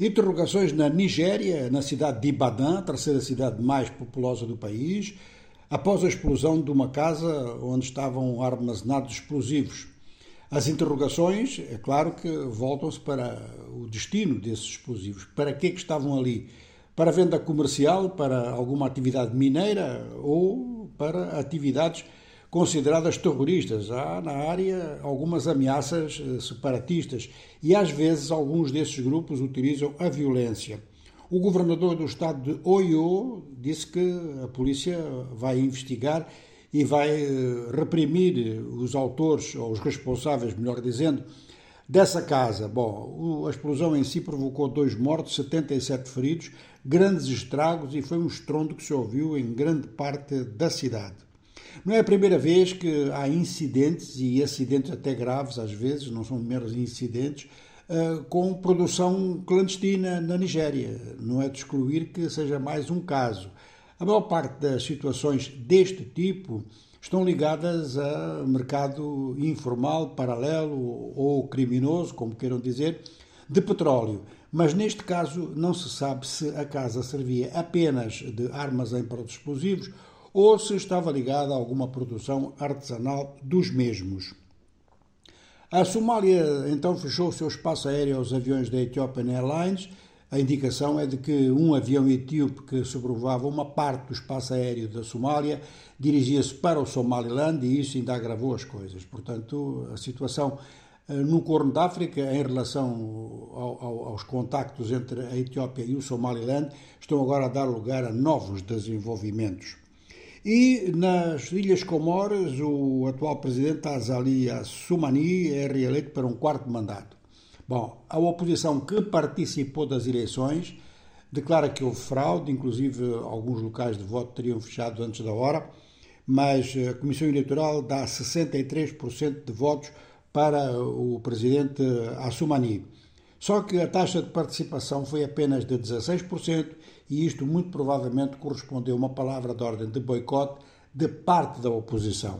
Interrogações na Nigéria, na cidade de Ibadan, terceira cidade mais populosa do país, após a explosão de uma casa onde estavam armazenados explosivos. As interrogações, é claro que voltam-se para o destino desses explosivos. Para que é que estavam ali? Para venda comercial, para alguma atividade mineira ou para atividades consideradas terroristas. Há na área algumas ameaças eh, separatistas e às vezes alguns desses grupos utilizam a violência. O governador do estado de Oyo disse que a polícia vai investigar e vai eh, reprimir os autores, ou os responsáveis, melhor dizendo, dessa casa. Bom, a explosão em si provocou dois mortos, 77 feridos, grandes estragos e foi um estrondo que se ouviu em grande parte da cidade. Não é a primeira vez que há incidentes, e acidentes até graves às vezes, não são meros incidentes, eh, com produção clandestina na Nigéria. Não é de excluir que seja mais um caso. A maior parte das situações deste tipo estão ligadas a mercado informal, paralelo ou criminoso, como queiram dizer, de petróleo. Mas neste caso não se sabe se a casa servia apenas de armazém para os explosivos ou se estava ligada a alguma produção artesanal dos mesmos. A Somália então fechou o seu espaço aéreo aos aviões da Ethiopian Airlines. A indicação é de que um avião etíope que sobrevoava uma parte do espaço aéreo da Somália dirigia-se para o Somaliland e isso ainda agravou as coisas. Portanto, a situação eh, no Corno da África, em relação ao, ao, aos contactos entre a Etiópia e o Somaliland, estão agora a dar lugar a novos desenvolvimentos. E nas Ilhas Comores, o atual presidente Azali Soumani é reeleito para um quarto mandato. Bom, a oposição que participou das eleições declara que houve fraude, inclusive alguns locais de voto teriam fechado antes da hora, mas a Comissão Eleitoral dá 63% de votos para o presidente Assoumani. Só que a taxa de participação foi apenas de 16% e isto muito provavelmente correspondeu a uma palavra de ordem de boicote de parte da oposição.